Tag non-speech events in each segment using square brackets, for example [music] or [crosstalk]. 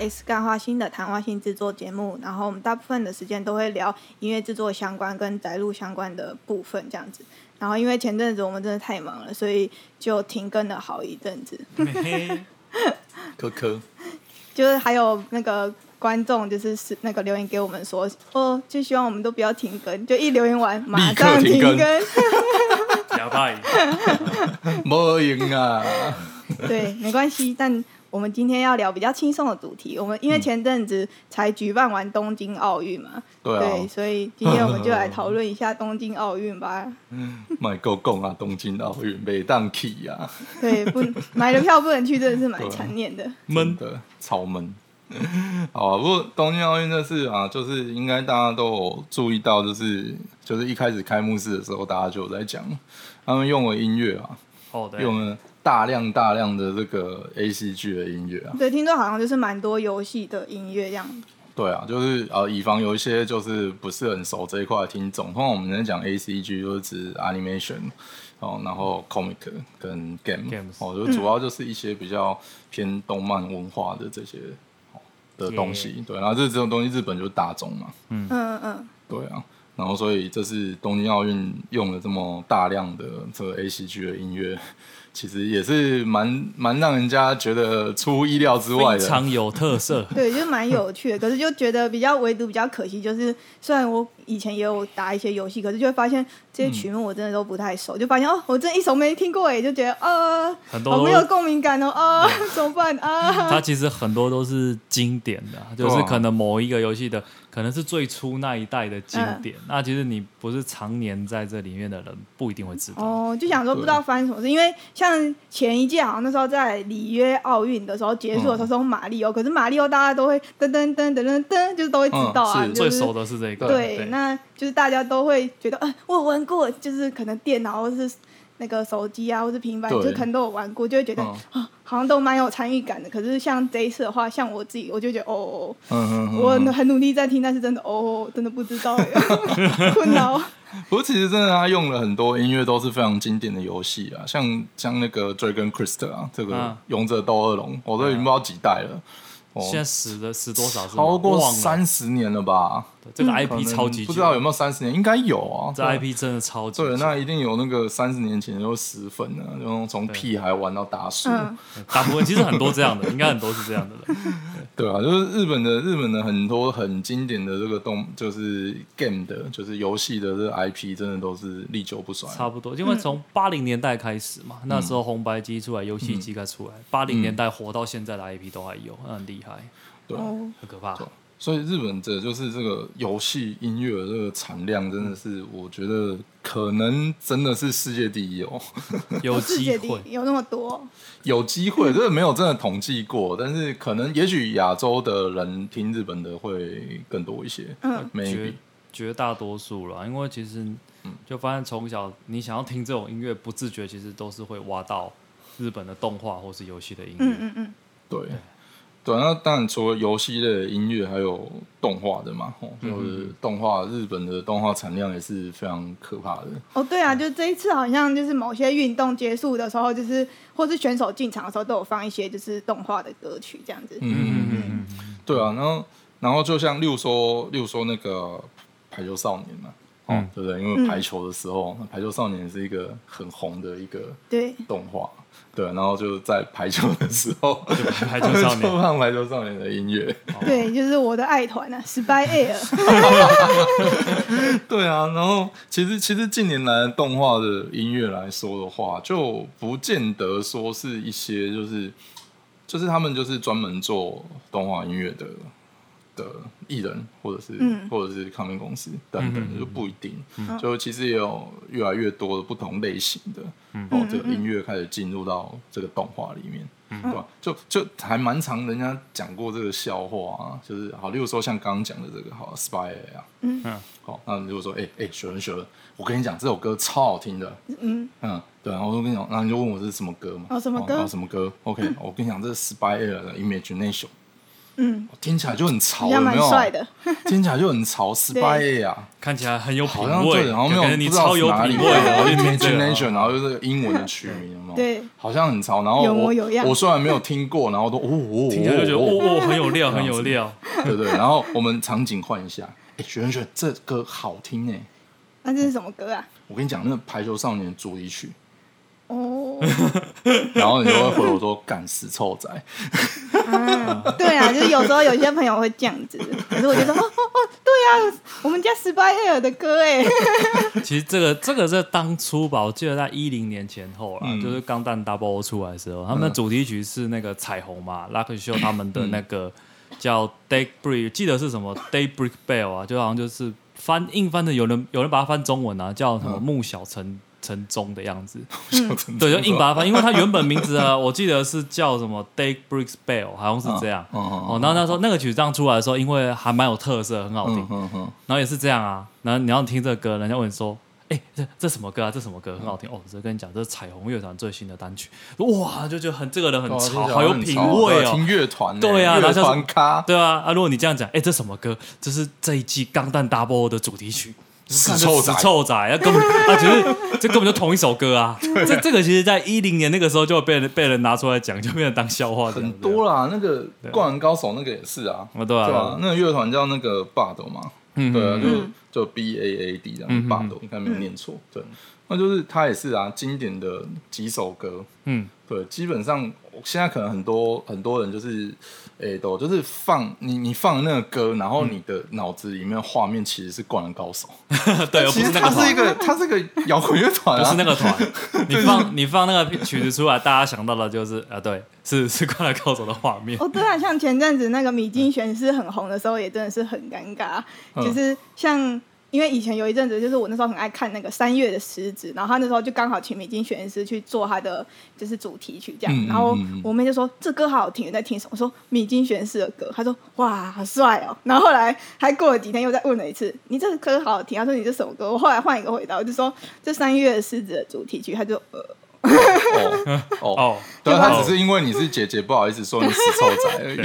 是音画 X 干化新的谈话性制作节目，然后我们大部分的时间都会聊音乐制作相关跟宅录相关的部分这样子。然后因为前阵子我们真的太忙了，所以就停更了好一阵子。可可，[laughs] 就是还有那个观众就是是那个留言给我们说，哦，就希望我们都不要停更，就一留言完马上停更更。哑巴赢，[laughs] 没赢啊！对，没关系。但我们今天要聊比较轻松的主题。我们因为前阵子才举办完东京奥运嘛，对啊，所以今天我们就来讨论一下东京奥运吧。[laughs] 买够供啊！东京奥运没当去啊，对，不买了票不能去，真的是蛮残念的。[laughs] 闷真的超闷。[laughs] 好啊，不过东京奥运这次啊，就是应该大家都有注意到，就是就是一开始开幕式的时候，大家就有在讲，他们用了音乐啊，哦对，用了大量大量的这个 A C G 的音乐啊，对，听说好像就是蛮多游戏的音乐这样。对啊，就是呃，以防有一些就是不是很熟这一块的听众，通常我们在讲 A C G 就是指 animation 哦，然后 comic 跟 game Games 哦，就主要就是一些比较偏动漫文化的这些哦的东西。对，然后这这种东西日本就是大众嘛，嗯。嗯嗯，对啊，然后所以这是东京奥运用了这么大量的这个 A C G 的音乐，其实也是蛮蛮让人家觉得出乎意料之外的。非常有特色。对，就蛮有趣的。可是就觉得比较唯独比较可惜，就是虽然我以前也有打一些游戏，可是就会发现这些曲目我真的都不太熟，就发现哦，我真的一首没听过哎，就觉得啊，很多都好没有共鸣感哦啊，[laughs] 怎么办？啊？它其实很多都是经典的啊，就是可能某一个游戏的，可能是最初那一代的经典。那其实你不是常年在这里面的人，不一定会知道。哦，就想说不知道发生什么事，因为像前一届好像那时候在里约奥运的时候结束的时候是用马里奥，可是马里奥大家都会噔噔噔噔噔噔，就是都会知道啊，最熟的是这个，对，那就是大家都会觉得，呃，我有玩过，就是可能电脑或是那个手机啊，或是平板，对。就可能都有玩过，就会觉得啊、嗯好像都蛮有参与感的。可是像这一次的话，像我自己，我就觉得哦，嗯嗯嗯我很努力在听，但是真的哦，真的不知道耶，[laughs] 困扰。不过其实真的，他用了很多音乐都是非常经典的游戏啊，像像那个 Dragon Quest 啊，这个嗯勇者斗恶龙，我都已经不知道几代了，哦，现在死了死多少超过三十年了吧？对这个 IP 超级久不知道有没有三十年，应该有啊。这对 IP 真的超级久对，那一定有那个三十年前就死粉呢，然后从屁孩玩到大叔。嗯，[laughs] 大部分其实很多这样的，[laughs] 应该很多是这样的人。对啊，就是日本的日本的很多很经典的这个动，就是 game 的，就是游戏的这个 IP，真的都是历久不衰。差不多，因为从八零年代开始嘛，那时候红白机出来，游戏机开出来，八零年代活到现在的 IP 都还有，那很厉害，对很可怕。所以日本这就是这个游戏音乐的这个产量，真的是我觉得可能真的是世界第一哦。[laughs] 有机会，有那么多，有机会，这个没有真的统计过，但是可能也许亚洲的人听日本的会更多一些。嗯，maybe。绝绝大多数了，因为其实就发现从小你想要听这种音乐，不自觉其实都是会挖到日本的动画或是游戏的音乐。嗯嗯嗯，对，对，那当然除了游戏类的音乐，还有动画的嘛，就是动画，日本的动画产量也是非常可怕的。哦，对啊，就这一次好像就是某些运动结束的时候，就是或是选手进场的时候，都有放一些就是动画的歌曲这样子。嗯嗯嗯嗯，对啊，然后然后就像例如说，例如说那个排球少年嘛，哦，嗯对不对？因为排球的时候，排球少年是一个很红的一个对，动画，对，然后就在排球的时候，就排球少就年，[laughs] 放排球少年的音乐。对，就是我的爱团啊，Spy Air。[laughs] 对啊，然后其实其实近年来动画的音乐来说的话，就不见得说是一些就是就是他们就是专门做动画音乐的的艺人，或者是、嗯。或者是唱片公司等等，就不一定。就其实也有越来越多的不同类型的，嗯。哦，这个音乐开始进入到这个动画里面。对吧？就就还蛮常人家讲过这个笑话啊，就是好，例如说像刚刚讲的这个好 Spy 啊，嗯。嗯。好，那如果说，哎、哎、雪人雪人，我跟你讲这首歌超好听的，嗯，嗯，对，然后我就跟你讲，然后你就问我这是什么歌嘛？哦什么歌？哦什么歌？OK，我跟你讲，这是 Spy Air 的 Imagination，嗯，听起来就很潮，有没有？帅的。[laughs] [laughs] 听起来就很潮，Spy 啊，看起来很有品味，对，好像没有你不知道超有哪里品味的，我就听这个 Imagination，然后就是英文的曲名，有没有？对，好像很潮。然后我有样我虽然没有听过，然后都哦哦，听起来就觉得哦哦哦很有料，很有料。对对。然后我们场景换一下，哎，学员学这歌好听哎，那这是什么歌啊？我跟你讲，那个《排球少年》主题曲，哦，[laughs] 然后你就会回我说干死臭仔，嗯，对啊，就是有时候有些朋友会这样子，可是我就说，哦哦哦，对啊，我们家 Spy Air 的歌哎，[laughs] 其实这个这个是当初吧，我记得在一零年前后啦，嗯。就是钢弹 Double O 出来的时候，他们的主题曲是那个彩虹嘛，Lucky Show 他们的那个叫 Daybreak，记得是什么？Daybreak Bell 啊，就好像就是翻硬翻的，有人有人把它翻中文啊，叫什么？嗯。木小城城中的样子，[laughs] 对对，就硬把它翻，因为它原本名字啊，[laughs] 我记得是叫什么 Daybreak Bell，好像是这样。哦，然后那时候那个曲这样出来的时候，因为还蛮有特色，很好听然后也是这样啊。然后你要听这个歌，人家问你说：“哎、这这什么歌啊？这什么歌？很好听哦。”这跟你讲，这是彩虹乐团最新的单曲。哇，就觉得很这个人很哦潮，好有品味哦。对听乐团欸，对啊然后乐就是团咖，对啊，啊，如果你这样讲，哎、这什么歌？这是这一季《钢弹 Double》的主题曲。死臭仔。死臭仔，啊，根本啊，其实这根本就同一首歌啊。[laughs] 这这个其实，在一零年那个时候就被人被人拿出来讲，就变成当笑话很多啦。那个《灌篮高手》那个也是啊，啊，对啊，啊，那个乐团叫那个 Bad 嘛，嗯对啊，嗯。就就 B A A D 这样 Bad，应该没有念错，对，那就是他也是啊，经典的几首歌，嗯，对，基本上现在可能很多很多人就是，诶、都就是放你你放那个歌，然后你的脑子里面的画面其实是《灌篮高手》[laughs] 对，不其实是那个团它是一个它是一个摇滚乐团啊，不是那个团，你 [laughs] 放你放那个曲子出来，大家想到的就是啊，对，是是《灌篮高手》的画面。哦，对啊，像前阵子那个米津玄师很红的时候，也真的是很尴尬，嗯就是像。因为以前有一阵子，就是我那时候很爱看那个三月的狮子，然后他那时候就刚好请米津玄师去做他的就是主题曲这样，然后我妹就说这歌好好听，你在听什么？我说米津玄师的歌，他说哇好帅哦，然后后来还过了几天又再问了一次，你这个歌好好听，他说你这什么歌？我后来换一个回答，我就说这三月的狮子的主题曲，他就呃哦哦。哦，对，他只是因为你是姐姐，不好意思说你死臭仔而已。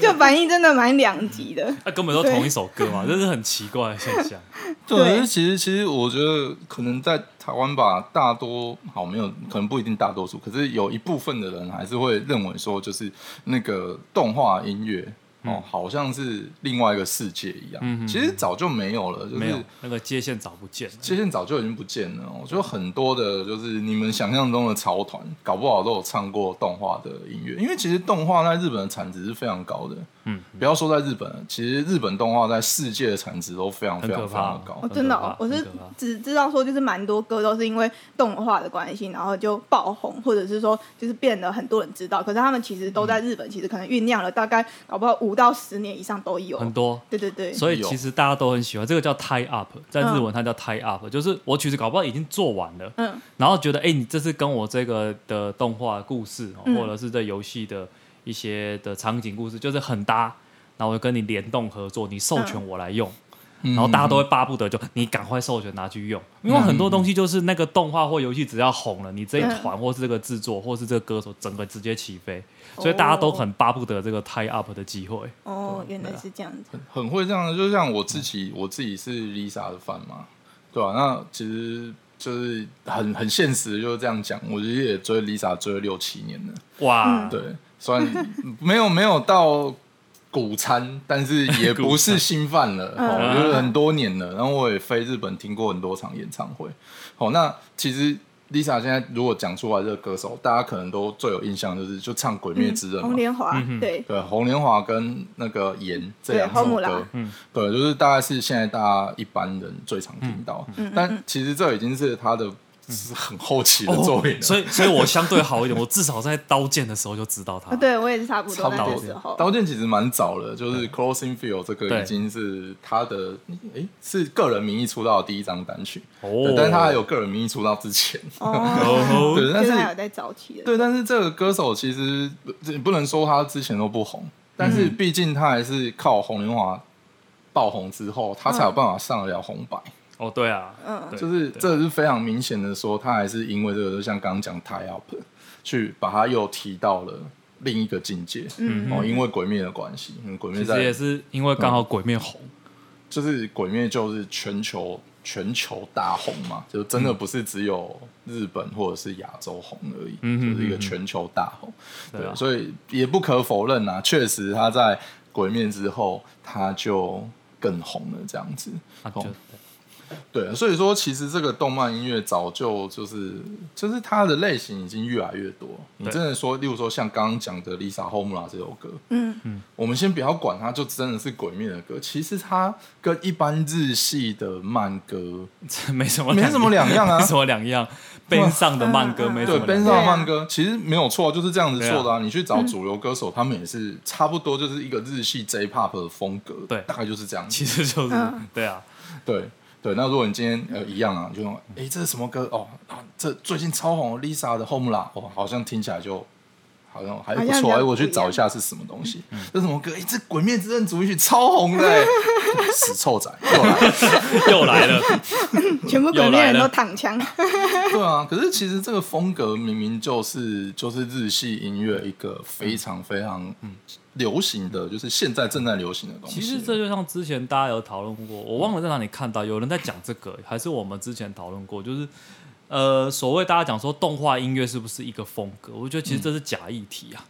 [laughs] 就反应真的蛮两极的。那根本都同一首歌嘛，这是很奇怪的现象。对，其实其实我觉得可能在台湾吧，大多好没有，可能不一定大多数，可是有一部分的人还是会认为说，就是那个动画音乐。哦，好像是另外一个世界一样。嗯嗯其实早就没有了，就是那个界限早不见了。界限早就已经不见了。我觉得很多的，就是你们想象中的潮团，搞不好都有唱过动画的音乐。因为其实动画在日本的产值是非常高的。嗯，不要说在日本，其实日本动画在世界的产值都非常非常非常的高。哦，真的、我是只知道说，就是蛮多歌都是因为动画的关系，然后就爆红，或者是说就是变得很多人知道。可是他们其实都在日本，其实可能酝酿了大概搞不好五到十年以上都有。很多。对对对，所以其实大家都很喜欢这个叫 tie up，在日文它叫 tie up，、就是我曲子搞不好已经做完了，嗯。然后觉得哎、你这是跟我这个的动画故事、或者是这游戏的一些的场景故事，就是很搭，然后我就跟你联动合作，你授权我来用，嗯然后大家都会巴不得就你赶快授权拿去用，因为很多东西就是那个动画或游戏只要红了，你这一团或是这个制作或是这个歌手整个直接起飞，所以大家都很巴不得这个 tie up 的机会。哦，原来是这样子。很很会这样的，就像我自己，我自己是 Lisa 的 fan 嘛，对吧、那其实就是很很现实，就是这样讲。我其实也追 Lisa 追了六七年了，哇，嗯对，虽然没有没有到古餐，但是也 [laughs] 不是新犯了，嗯。哦，就是很多年了。然后我也飞日本听过很多场演唱会，哦，那其实 Lisa 现在如果讲出来这个歌手，大家可能都最有印象就是就唱《鬼灭之刃》嘛。红。莲华，对，对，红莲华跟那个盐这两首歌，嗯。对，就是大概是现在大家一般人最常听到，嗯。但其实这已经是他的是很后期的作品，哦所以所以我相对好一点，我至少在刀剑的时候就知道他。啊，对我也是差不多在差不多。时候。刀剑其实蛮早了，就是 Closing Field 这个已经是他的，诶，是个人名义出道的第一张单曲，哦。对，但是他还有个人名义出道之前，哦，[laughs] 哦，对，但是他有在早期的。对，但是这个歌手其实不不能说他之前都不红，但是毕竟他还是靠红莲华爆红之后，他才有办法上得了红白。哦，对啊，嗯就是对这是非常明显的说，他还是因为这个，就像刚刚讲 tie up，去把他又提到了另一个境界。嗯哦，因为鬼灭的关系，嗯，鬼灭其实也是因为刚好鬼灭红，就是鬼灭就是全球全球大红嘛，就真的不是只有日本或者是亚洲红而已，嗯就是一个全球大红。对啊所以也不可否认啊，确实他在鬼灭之后他就更红了，这样子。啊就哦 [laughs] 对，所以说其实这个动漫音乐早就就是就是它的类型已经越来越多。你真的说，例如说像刚刚讲的《Lisa Home》啦这首歌，嗯嗯我们先不要管它，就真的是鬼灭的歌。其实它跟一般日系的慢歌，[laughs] 这没什么没什么两样啊没什么两样。[laughs] 边上的慢歌没什对，么两样。边上的慢歌其实没有错，就是这样子做的啊。对你去找主流歌手，他们也是差不多，就是一个日系 J-pop 的风格，对大概就是这样子。其实就是嗯对啊，对对，那如果你今天呃一样啊，就用哎这是什么歌？哦啊，这最近超红的 Lisa 的 Home 啦，哦，好像听起来就好像还不错，好像比较哎，我去找一下是什么东西，这是什么歌？哎，这《鬼灭之刃》主题曲超红的，哎 [laughs] [laughs] 死臭仔又来了。又来了。[laughs] [laughs] 全部鬼又来了灭人都躺枪。对啊，可是其实这个风格明明就是就是日系音乐一个非常非常嗯流行的，就是现在正在流行的东西。其实这就像之前大家有讨论过，我忘了在哪里看到有人在讲这个，还是我们之前讨论过，就是呃，所谓大家讲说动画音乐是不是一个风格？我觉得其实这是假议题啊，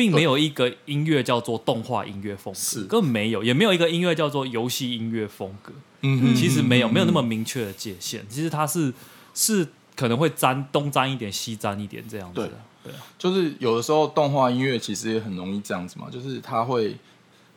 并没有一个音乐叫做动画音乐风是格，根本没有，也没有一个音乐叫做游戏音乐风格，嗯其实没有，没有那么嗯明确的界限。其实它是是可能会沾东沾一点，西沾一点这样子的。对啊，就是有的时候动画音乐其实也很容易这样子嘛，就是它会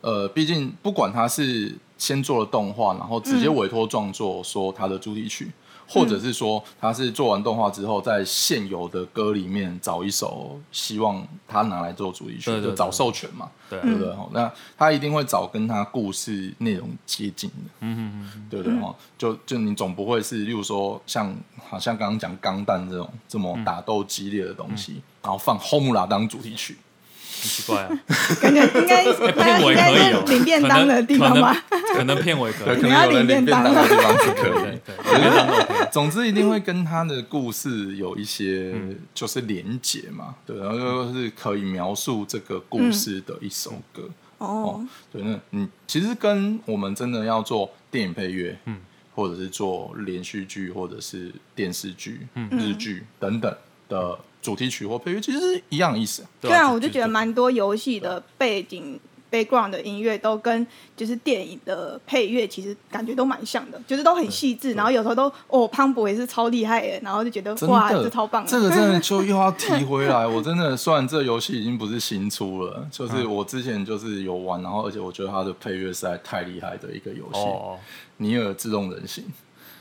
呃，毕竟不管它是先做了动画，然后直接委托创作说它的主题曲。或者是说，他是做完动画之后，在现有的歌里面找一首，希望他拿来做主题曲，就找授权嘛。对啊对不对？哦，那他一定会找跟他故事内容接近的，嗯嗯嗯，对不对？哈，就就你总不会是，例如说像好像刚刚讲钢弹这种这么打斗激烈的东西，然后放 Homura 当主题曲，很奇怪啊。[laughs] 感觉应该哎大片家应该尾可以哦，领便当的地方吧？可能可能片尾可，以可。能有人领便当的地方是可以。对对，对便当 OK。总之一定会跟他的故事有一些嗯。就是连结嘛，对，然后就是可以描述这个故事的一首歌。哦，对，那嗯，其实跟我们真的要做电影配乐，嗯，或者是做连续剧，或者是电视剧、嗯。日剧等等的主题曲或配乐，其实是一样意思。对啊，我就觉得蛮多游戏的背景 background 的音乐都跟就是电影的配乐其实感觉都蛮像的，就是都很细致，然后有时候都哦潘博也是超厉害的，然后就觉得真哇的，这超棒的，这个真的就又要 [laughs] 提回来。我真的，虽然这游戏已经不是新出了，就是嗯我之前就是有玩，然后而且我觉得它的配乐实在太厉害的一个游戏，哦，尼尔自动人形》。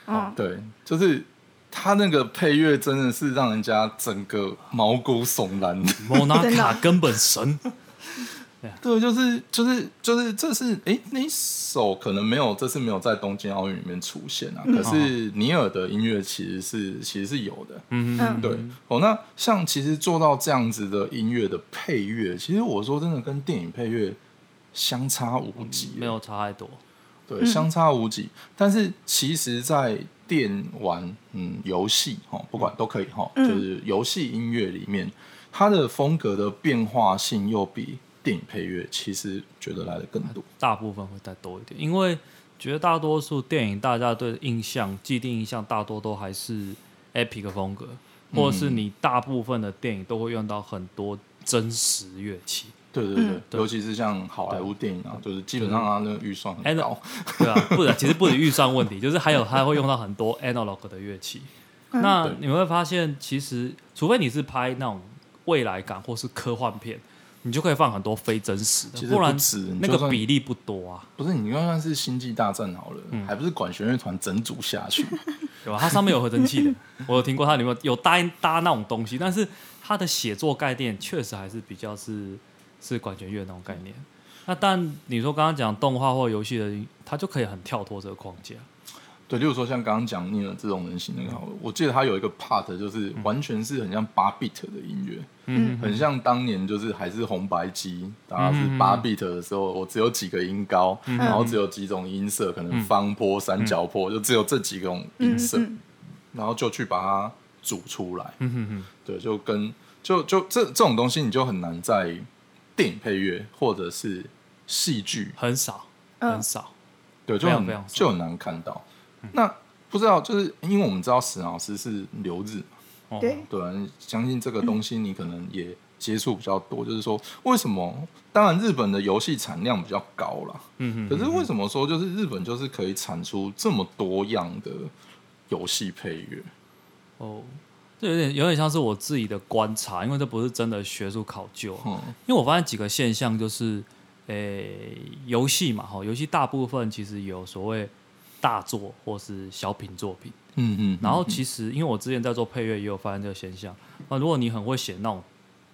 嗯，对，就是他那个配乐真的是让人家整个毛骨悚然。莫纳 [laughs] 真的卡根本神，[laughs] 对，就是就是就是，这是哎，那一首可能没有，这次没有在东京奥运里面出现啊。可是尼尔的音乐其实是其实是有的。嗯嗯对，哦，那像其实做到这样子的音乐的配乐，其实我说真的跟电影配乐相差无几，没有差太多。对，相差无几。但是其实，在电玩嗯游戏哈，不管都可以哈，嗯就是游戏音乐里面，它的风格的变化性又比电影配乐其实觉得来的更多。大部分会再多一点，因为绝大多数电影大家对印象、既定印象大多都还是 epic 风格，或者是你大部分的电影都会用到很多真实乐器，对对对，嗯对尤其是像好莱坞电影啊，就是基本上它那个预算很高。[laughs] 对啊，不然其实不止预算问题，就是还有它会用到很多 analog 的乐器。那你会发现，其实除非你是拍那种未来感或是科幻片，你就可以放很多非真实的，不然那个比例不多啊，不是你就算是星际大战好了，嗯还不是管弦乐团整组下去？[laughs] 对吧？它上面有合成器的，我有听过它里面有搭搭那种东西，但是它的写作概念确实还是比较是是管弦乐那种概念。那但你说刚刚讲动画或游戏的，它就可以很跳脱这个框架。对，例如说像刚刚讲尼尔这种人形那个好了，我记得他有一个 part 就是完全是很像八 bit 的音乐，嗯很像当年就是还是红白机，然后嗯是八 bit 的时候，我只有几个音高，然后只有几种音色，可能方波、三角坡，就只有这几种音色，嗯。然后就去把它组出来。嗯哼哼，对，就跟就就这这种东西，你就很难在电影配乐或者是戏剧，很少嗯。很少。对，就很非常非常就很难看到。那不知道，就是因为我们知道史老师是留日嘛，哦对，相信这个东西你可能也接触比较多，就是说为什么？当然，日本的游戏产量比较高啦，嗯哼可是为什么说就是日本就是可以产出这么多样的游戏配乐？哦，这有点有点像是我自己的观察，因为这不是真的学术考究。嗯因为我发现几个现象，就是，诶、游戏嘛，哈，游戏大部分其实有所谓大作或是小品作品。嗯嗯，然后其实，因为我之前在做配乐，也有发现这个现象。那，如果你很会写那种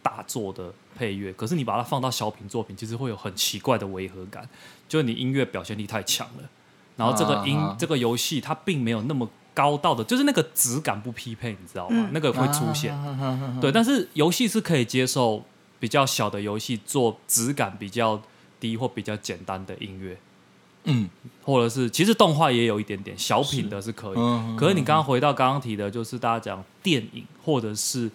大作的配乐，可是你把它放到小品作品，其实会有很奇怪的违和感，就是你音乐表现力太强了，然后这个音、这个游戏它并没有那么高到的，就是那个质感不匹配，你知道吗？嗯那个会出现。啊对，但是游戏是可以接受比较小的游戏做质感比较低或比较简单的音乐，嗯。或者是其实动画也有一点点小品的是可以。嗯，可是你刚刚回到刚刚提的，就是大家讲电影或者是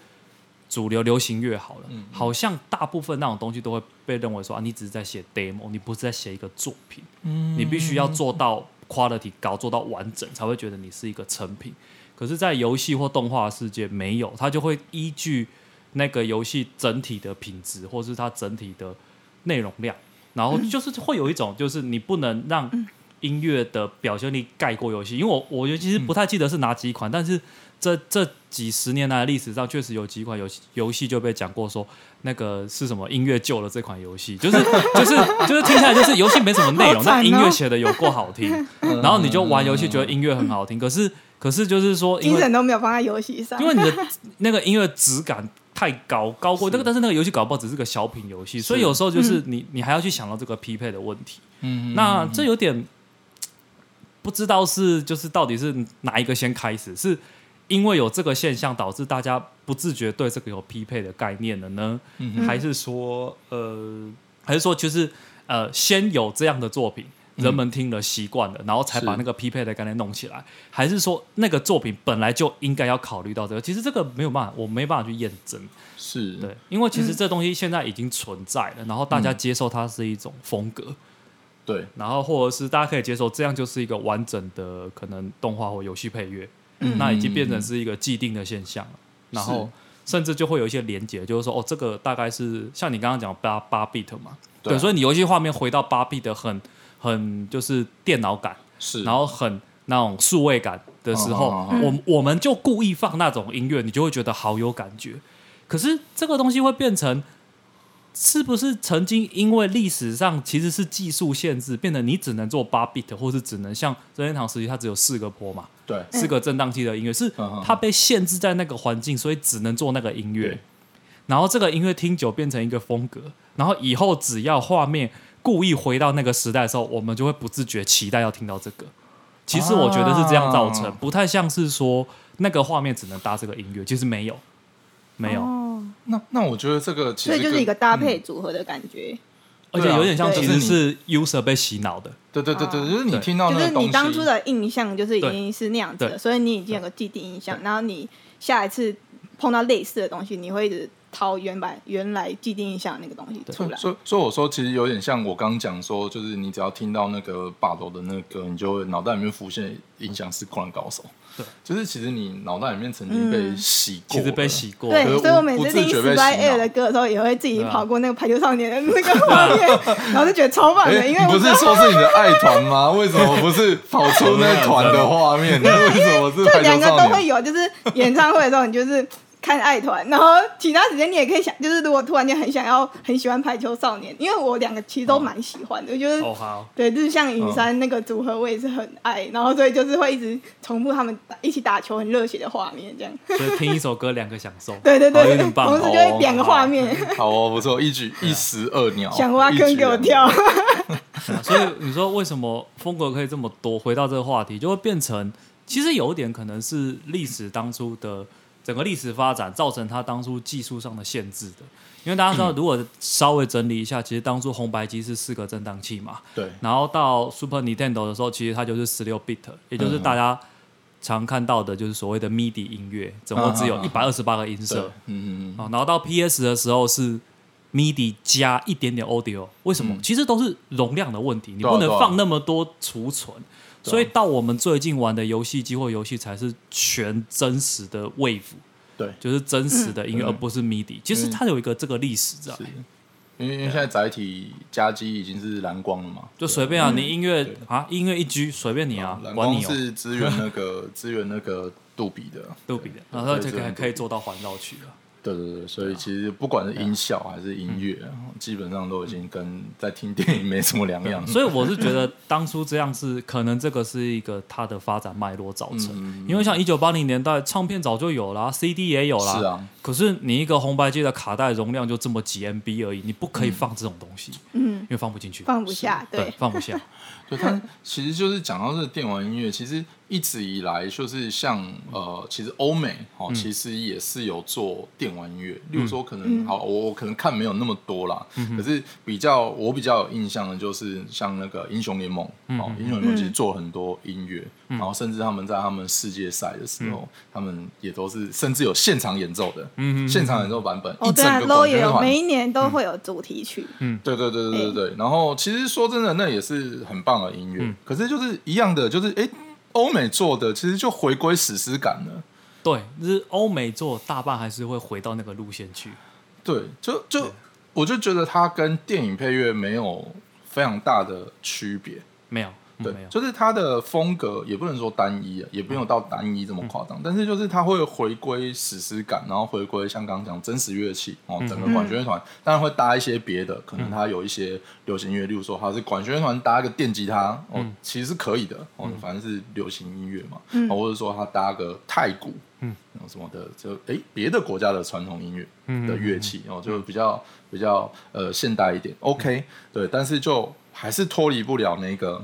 主流流行乐好了，嗯好像大部分那种东西都会被认为说啊，你只是在写 demo，你不是在写一个作品，嗯。你必须要做到 quality 高，做到完整，才会觉得你是一个成品。可是，在游戏或动画世界没有，它就会依据那个游戏整体的品质，或是它整体的内容量，然后就是会有一种，就是你不能让音乐的表现力盖过游戏。因为我我其实不太记得是哪几款，但是这这几十年来的历史上，确实有几款游戏游戏就被讲过说，那个是什么音乐救了这款游戏，就是就是就是听起来就是游戏没什么内容，哦。但音乐写的有够好听，然后你就玩游戏觉得音乐很好听，可是可是就是说，因精神都没有放在游戏上，因为你的那个音乐质感太高，高过那个，但是那个游戏搞不好只是个小品游戏，所以有时候就是你你还要去想到这个匹配的问题。嗯那这有点不知道是就是到底是哪一个先开始，是因为有这个现象导致大家不自觉对这个有匹配的概念了呢，嗯还是说呃，还是说就是呃先有这样的作品？人们听了习惯了，然后才把那个匹配的概念弄起来，还是说那个作品本来就应该要考虑到这个？其实这个没有办法，我没办法去验证。是。对，因为其实这东西现在已经存在了，然后大家接受它是一种风格，对。然后或者是大家可以接受这样就是一个完整的可能动画或游戏配乐，嗯。那已经变成是一个既定的现象了。然后甚至就会有一些连接，就是说哦，这个大概是像你刚刚讲八八 bit 嘛，对啊。所以你游戏画面回到八 bit 的很很就是电脑感，是，然后很那种数位感的时候，哦哦哦我我们就故意放那种音乐，你就会觉得好有感觉。可是这个东西会变成，是不是曾经因为历史上其实是技术限制，变得你只能做八 bit，或是只能像任天堂时期它只有四个波嘛，对四个震荡器的音乐，是它被限制在那个环境，所以只能做那个音乐。然后这个音乐听久变成一个风格，然后以后只要画面故意回到那个时代的时候，我们就会不自觉期待要听到这个。其实我觉得是这样造成，啊。不太像是说那个画面只能搭这个音乐，其实没有，没有，哦，那那我觉得这个其实所以就是一个搭嗯配组合的感觉，而且有点像其实是 user 被洗脑的，对对对就是你对听到就是那个东西，你当初的印象就是已经是那样子对的，所以你已经有个既定印象，然后你下一次碰到类似的东西，你会一直掏原版原来既定印象的那个东西出来。所以所以我说，其实有点像我刚刚讲说，就是你只要听到那个霸斗的那个歌，你就会脑袋里面浮现印象是《灌篮高手》。对，就是其实你脑袋里面曾经被洗过了，其实被洗过。对，所以我每次听 Spy 洗 Air 的歌的时候，也会自己跑过那个排球少年的那个画面，然后就觉得超棒的，哎，因为不是说是你的爱团吗？为什么不是跑出那团的画面？为什么是排就两个球少年？都会有，就是演唱会的时候，你就是看爱团，然后其他时间你也可以想，就是如果突然间很想要很喜欢排球少年，因为我两个其实都蛮喜欢的，我觉得、哦，好，对日向影山那个组合我也是很爱，然后所以就是会一直重复他们打一起打球很热血的画面，这样。[laughs] 所以听一首歌两个享受，对对对好有点，棒 [laughs] 同时就会两个画面，好哦，不错，一举一石二鸟，[laughs] 想挖坑给我跳。所以你说为什么风格可以这么多？回到这个话题，就会变成其实有一点可能是历史当初的整个历史发展造成它当初技术上的限制的。因为大家知道，如果稍微整理一下，其实当初红白机是四个振荡器嘛，对，然后到 Super Nintendo 的时候，其实它就是十六 bit，也就是大家常看到的就是所谓的 MIDI 音乐，总共只有一百二十八个音对。色。嗯嗯。啊，然后到 PS 的时候是 MIDI 加一点点 Audio，为什么？嗯。其实都是容量的问题，你不能放那么多储存。所以到我们最近玩的游戏机或游戏才是全真实的 wave，对。就是真实的音乐，嗯而不是 MIDI。其实它有一个这个历史在。是，因为因为现在载体加机已经是蓝光了嘛，就随便啊，嗯你音乐啊，音乐一 G 随便你啊，蓝光是支援那个支援那个杜比的，[laughs] 杜比的，然后这个还可以做到环绕曲啊。对对对，所以其实不管是音效还是音乐，基本上都已经跟在听电影没什么两样。所以我是觉得当初这样是可能这个是一个它的发展脉络造成，嗯因为像一九八零年代唱片早就有啦，CD 也有啦，是啊，可是你一个红白机的卡带容量就这么几 MB 而已，你不可以放这种东西，嗯。因，为放不进去，放不下，对，放不下，[laughs] 对，但其实就是讲到这个电玩音乐，其实一直以来就是像呃，其实欧美哦，其实也是有做电玩音乐，例如说可能好，我我可能看没有那么多啦，可是比较我比较有印象的就是像那个英雄联盟哦，英雄联盟其实做了很多音乐，然后甚至他们在他们世界赛的时候，他们也都是甚至有现场演奏的，现场演奏版本，哦，对啊一整个，low 也有，每一年都会有主题曲，嗯对对对对对对。然后其实说真的，那也是很棒的音乐。可是就是一样的，就是哎，欧美做的其实就回归史诗感了。对，就是欧美做大半还是会回到那个路线去，对，就就我就觉得它跟电影配乐没有非常大的区别。没有，嗯对就是它的风格也不能说单一啊，也不用到单一这么夸张，但是就是它会回归史诗感，然后回归像刚刚讲真实乐器哦，整个管弦乐团当然会搭一些别的，可能它有一些流行乐，例如说它是管弦乐团搭一个电吉他哦，其实是可以的哦，反正是流行音乐嘛，哦或者说它搭个太鼓，嗯，什么的，就哎别的国家的传统音乐的乐器哦，就比较比较呃现代一点，OK，对，但是就还是脱离不了那个。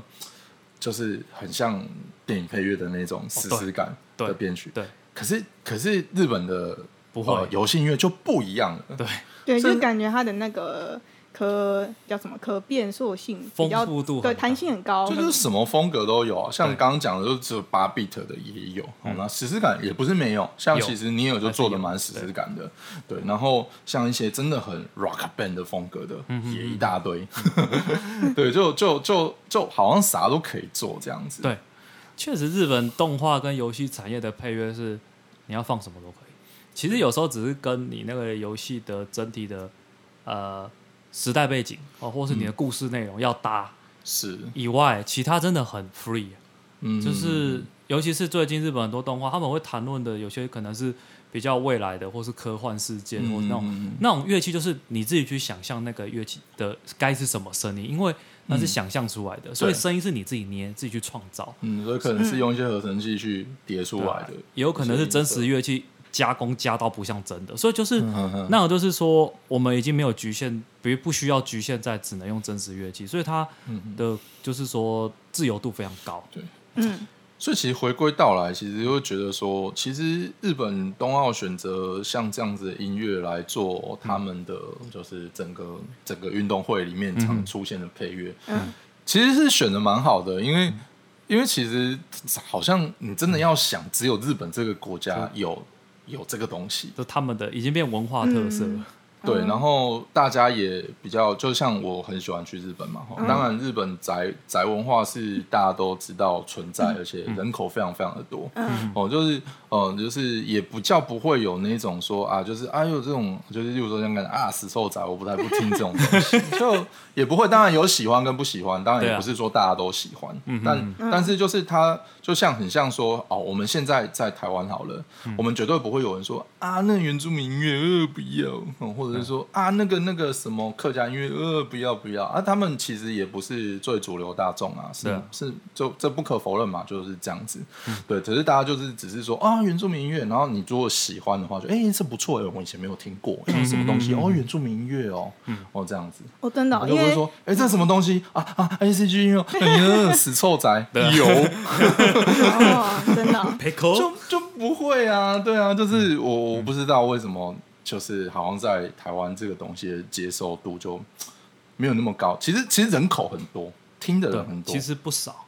就是很像电影配乐的那种史诗感的编曲。对可是可是日本的不会呃游戏音乐就不一样了。对，对，就感觉它的那个可叫什么可变塑性比较丰富度很对弹性很高，就就是什么风格都有啊，像对刚刚讲的，就只有八 bit 的也有，哦，那史诗感也不是没有，像有其实尼尔就做的蛮史诗感的，对，然后像一些真的很 rock band 的风格的也一大堆，[laughs] 对，就就就就好像啥都可以做这样子，对，确实日本动画跟游戏产业的配乐是你要放什么都可以。其实有时候只是跟你那个游戏的整体的呃时代背景哦，或是你的故事内容要搭是，以外，其他真的很 free。嗯，就是尤其是最近日本很多动画，他们会谈论的有些可能是比较未来的，或是科幻事件，或那种嗯那种乐器，就是你自己去想象那个乐器的该是什么声音，因为那是想象出来的，所以声音是你自己捏、自己去创造。嗯，所以可能是用一些合成器去叠出来的，也有可能是真实乐器加工加到不像真的，所以就是嗯哼哼那种就是说，我们已经没有局限，比如不需要局限在只能用真实乐器，所以它的就是说自由度非常高。对。嗯，所以其实回归到来，其实就会觉得说，其实日本冬奥选择像这样子的音乐来做他们的，就是整个整个运动会里面常出现的配乐，嗯。其实是选的蛮好的，因为因为其实好像你真的要想，只有日本这个国家有有这个东西，就他们的已经变文化特色了。嗯对，然后大家也比较，就像我很喜欢去日本嘛，嗯。哈当然日本宅宅文化是大家都知道存在，而且人口非常非常的多，嗯。哦，就是呃，就是也不叫不会有那种说啊，就是哎呦这种，就是例如说像感觉啊死臭宅，我不太不听这种东西，[laughs] 就也不会，当然有喜欢跟不喜欢，当然也不是说大家都喜欢，但但是就是它就像很像说哦，我们现在在台湾好了，我们绝对不会有人说啊，那原住民音乐呃不要，嗯或者是说啊那个那个什么客家音乐呃不要不要啊，他们其实也不是最主流大众啊，是啊。是就这不可否认嘛，就是这样子，对，只是大家就是只是说啊原住民音乐，然后你如果喜欢的话，就哎、这不错哎，我以前没有听过，哎、什么东西？哦原住民音乐哦，哦这样子，我真的哦，就不会说哎这什么东西？啊啊 A C G 音乐，[laughs] 哎呀死臭宅有。[laughs] 哦，真的。[laughs] 就就不会啊，对啊，就是我我不知道为什么，就是好像在台湾这个东西的接受度就没有那么高。其实其实人口很多，听的人很多，其实不少。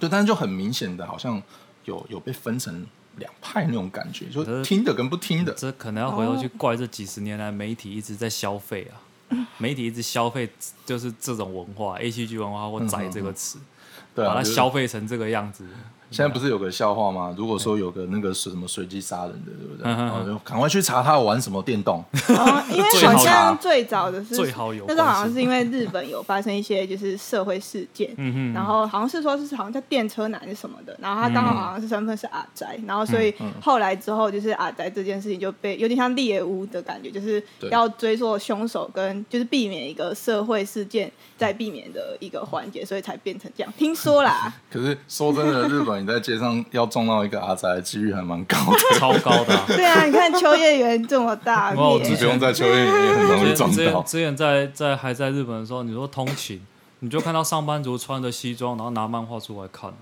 对，但是就很明显的，好像有有被分成两派那种感觉，就听的跟不听的。这可能要回头去怪这几十年来媒体一直在消费啊，媒体一直消费就是这种文化，A C G 文化或“宅”这个词，对啊，把它消费成这个样子。现在不是有个笑话吗？如果说有个那个什么随机杀人的，对不对？嗯哼然后就赶快去查他玩什么电动。[laughs] 哦，因为好好像最早的是最好有那时候好像是因为日本有发生一些就是社会事件，嗯哼，然后好像是说是好像叫电车男是什么的，然后他刚好好像是身份是阿宅，然后所以嗯后来之后就是阿宅这件事情就被有点像猎巫的感觉，就是要追溯凶手跟就是避免一个社会事件再避免的一个环节，所以才变成这样。听说啦，[laughs] 可是说真的，日本你在街上要撞到一个阿宅的几率还蛮高的，超高的啊、对啊，你看秋叶原这么大片哇我只不用在秋叶原也很容易撞到。之前到。之前在在还在日本的时候，你说通勤，你就看到上班族穿着西装，然后拿漫画出来看啊、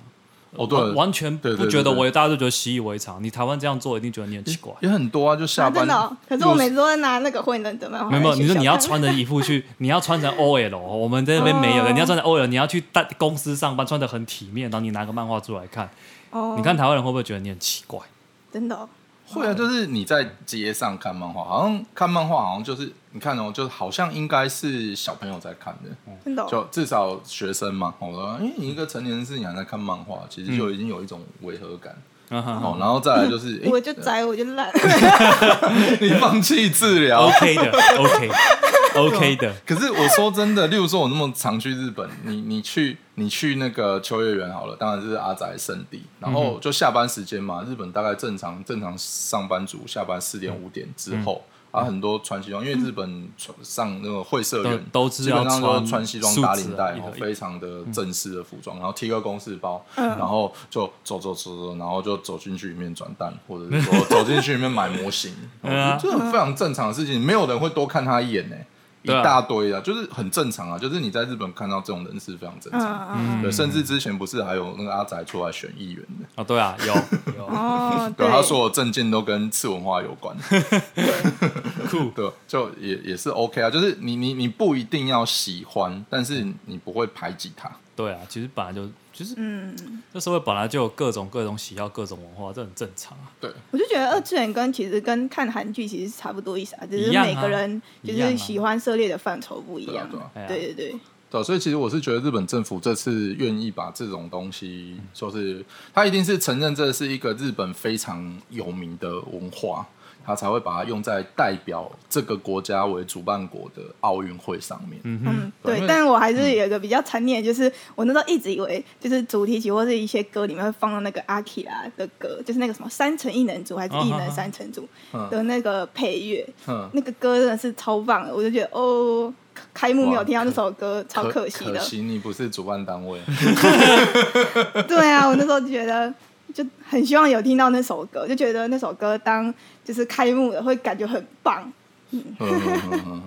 哦，对完，全不觉得我，大家都觉得习以为常。你台湾这样做，一定觉得你很奇怪。也很多啊，就下啊，班真的哦、可是我每次都在拿那个混能怎么样没有，你说你要穿着衣服去，你要穿成 OL，我们在那边没有的，哦你要穿成 OL，你要去大公司上班，穿的很体面，然后你拿个漫画出来看，哦，你看台湾人会不会觉得你很奇怪？真的哦、会啊，就是你在街上看漫画，好像看漫画，好像就是你看哦，就好像应该是小朋友在看的，真的哦、就至少学生嘛。好了，因为你一个成年人是你还在看漫画，其实就已经有一种违和感。哦，然后再来就是，[laughs] 诶我就宅，我就烂。[laughs] 你放弃治疗。，OK 的，OK，OK [laughs] 的，可是我说真的，例如说我那么常去日本，你你去你去那个秋叶原好了，当然是阿宅圣地，然后就下班时间嘛，日本大概正常正常上班族下班四点五点之后。啊，很多穿西装，因为日本穿上那个会社员都基本上都穿西装打领带，然后非常的正式的服装，然后提个公事包，嗯。然后就走走走走，然后就走进去里面转蛋，或者是说 [laughs] 走进去里面买模型，这很非常正常的事情，没有人会多看他一眼呢、一大堆啊，就是很正常啊，就是你在日本看到这种人是非常正常。嗯甚至之前不是还有那个阿宅出来选议员的，哦，对啊，有。有 [laughs] 哦，对，对，他所有证件都跟次文化有关，[laughs] 酷，对，就也也是 OK 啊，就是你你你不一定要喜欢，但是你不会排挤他，对啊，其实本来就其实嗯，这社会本来就有各种各种喜好、各种文化，这很正常啊。对，我就觉得二次元跟其实跟看韩剧其实是差不多意思啊，只是一样啊每个人就是喜欢涉猎的范畴不一样对啊。对啊。对对对，对啊，所以其实我是觉得日本政府这次愿意把这种东西，就是他一定是承认这是一个日本非常有名的文化，他才会把它用在代表这个国家为主办国的奥运会上面。嗯对对，但我还是有一个比较残念，就是我那时候一直以为，就是主题曲或是一些歌里面会放到那个阿 k 拉的歌，就是那个什么三层异能组还是异能三层组嗯的那个配乐，嗯，那个歌真的是超棒的，我就觉得哦，开幕没有听到那首歌，超可惜的。可惜你不是主办单位。[laughs] [laughs] 对啊，我那时候觉得就很希望有听到那首歌，就觉得那首歌当就是开幕的会感觉很棒。嗯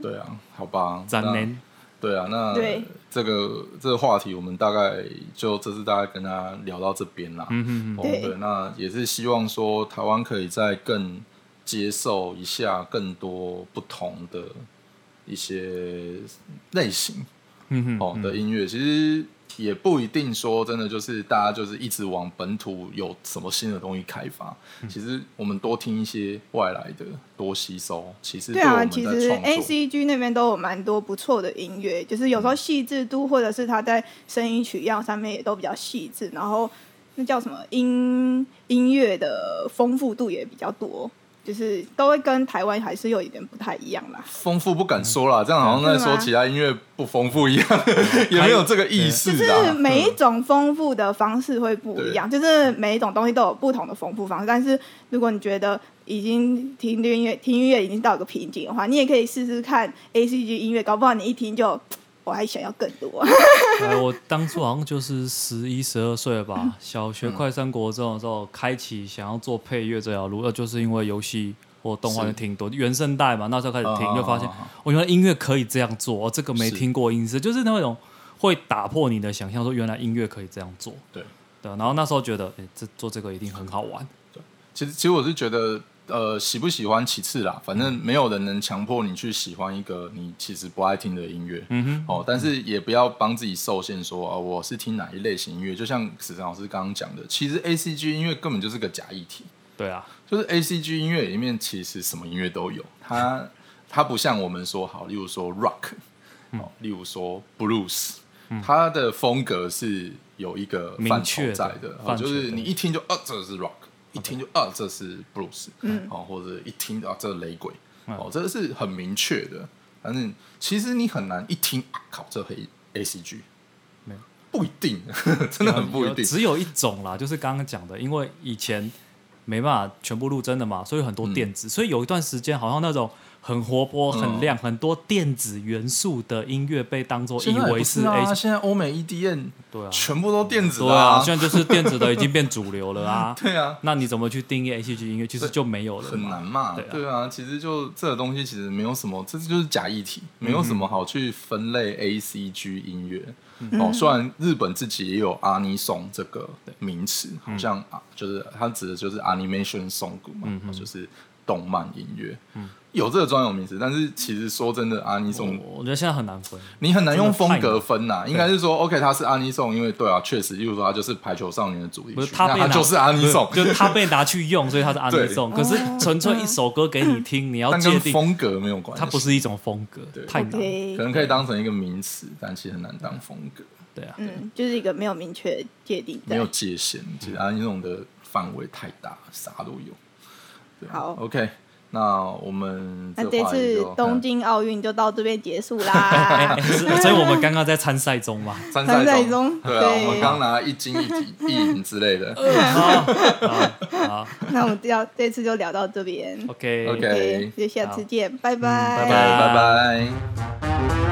对啊，好吧，那展年对啊，那对这个这个话题，我们大概就这次大概跟他聊到这边啦。嗯嗯嗯，对。对，那也是希望说台湾可以再更接受一下更多不同的一些类型嗯哼，哦的音乐，其实也不一定说真的就是大家就是一直往本土有什么新的东西开发，嗯。其实我们多听一些外来的，多吸收，其实对啊，其实 A C G 那边都有蛮多不错的音乐，就是有时候细致度或者是它在声音取样上面也都比较细致，然后那叫什么音音乐的丰富度也比较多，就是都会跟台湾还是有一点不太一样啦。丰富不敢说啦，这样好像在说其他音乐不丰富一样，也没有这个意思就是啊。每一种丰富的方式会不一样，就是每一种东西都有不同的丰富方式。但是如果你觉得已经听音乐听音乐已经到一个瓶颈的话，你也可以试试看 A C G 音乐，搞不好你一听就我还想要更多。[laughs] 哎，我当初好像就是十一、十二岁了吧，小学快升国中的时候，开启想要做配乐这条路，呃，就是因为游戏或动画是就挺多，原声带嘛，那时候开始听，啊就发现我原来音乐可以这样做，哦这个没听过音色，就是那种会打破你的想象，说原来音乐可以这样做。对对，然后那时候觉得，哎、这做这个一定很好玩。其实，其实我是觉得呃喜不喜欢其次啦，反正没有人能强迫你去喜欢一个你其实不爱听的音乐。嗯哼，哦，但是也不要帮自己受限说，啊，我是听哪一类型音乐。就像史晨老师刚刚讲的，其实 A C G 音乐根本就是个假议题，对啊，就是 A C G 音乐里面其实什么音乐都有，它它不像我们说好，例如说 rock，哦，例如说 blues，它的风格是有一个范畴在的，哦就是你一听就啊这是 rock，一听就啊这是 blues，哦，或者一听啊这是雷鬼，哦，这个是很明确的。反正其实你很难一听，啊靠，这黑 A C G，没有。不一定，[laughs] 真的很不一定。只有一种啦，就是刚刚讲的，因为以前没办法全部录真的嘛，所以很多电嗯子，所以有一段时间好像那种很活泼、很亮、很多电子元素的音乐被当做以为是，A，现在欧美 EDM 对啊，全部都电子对的啊，现在就是电子的已经变主流了啊。[laughs] 对啊，那你怎么去定义 A C G 音乐？其实就没有了，很难。嘛。对啊对啊，其实就这个东西其实没有什么，这就是假议题，没有什么好去分类 A C G 音乐。哦，虽然日本自己也有阿尼颂这个名词，好像啊，就是它指的就是 animation song 嘛，就是动漫音乐。嗯有这个专有名词，但是其实说真的，阿尼颂我我觉得现在很难分。你很难用风格分呐、应该是说，OK，他是阿尼颂，因为对啊，确实，例如说他就是排球少年的主题曲，不是他被拿那它就是阿尼颂，就是他被拿去用，所以他是阿尼对颂。可是纯粹一首歌给你听，你要但跟界定风格没有关系，它不是一种风格对，太难。可能可以当成一个名词，但其实很难当风格，对啊，嗯，就是一个没有明确界定在。没有界限。其实阿尼颂的范围太大，啥都有。好，OK，那我们那这次东京奥运就到这边结束啦。[laughs] [laughs] 所以我们刚刚在参赛中嘛。参参赛中，对啊，我们刚拿一金一体一银之类的。[laughs] 好那我们要这次就聊到这边。，OK，OK，就下次见，拜嗯拜，拜。拜拜拜。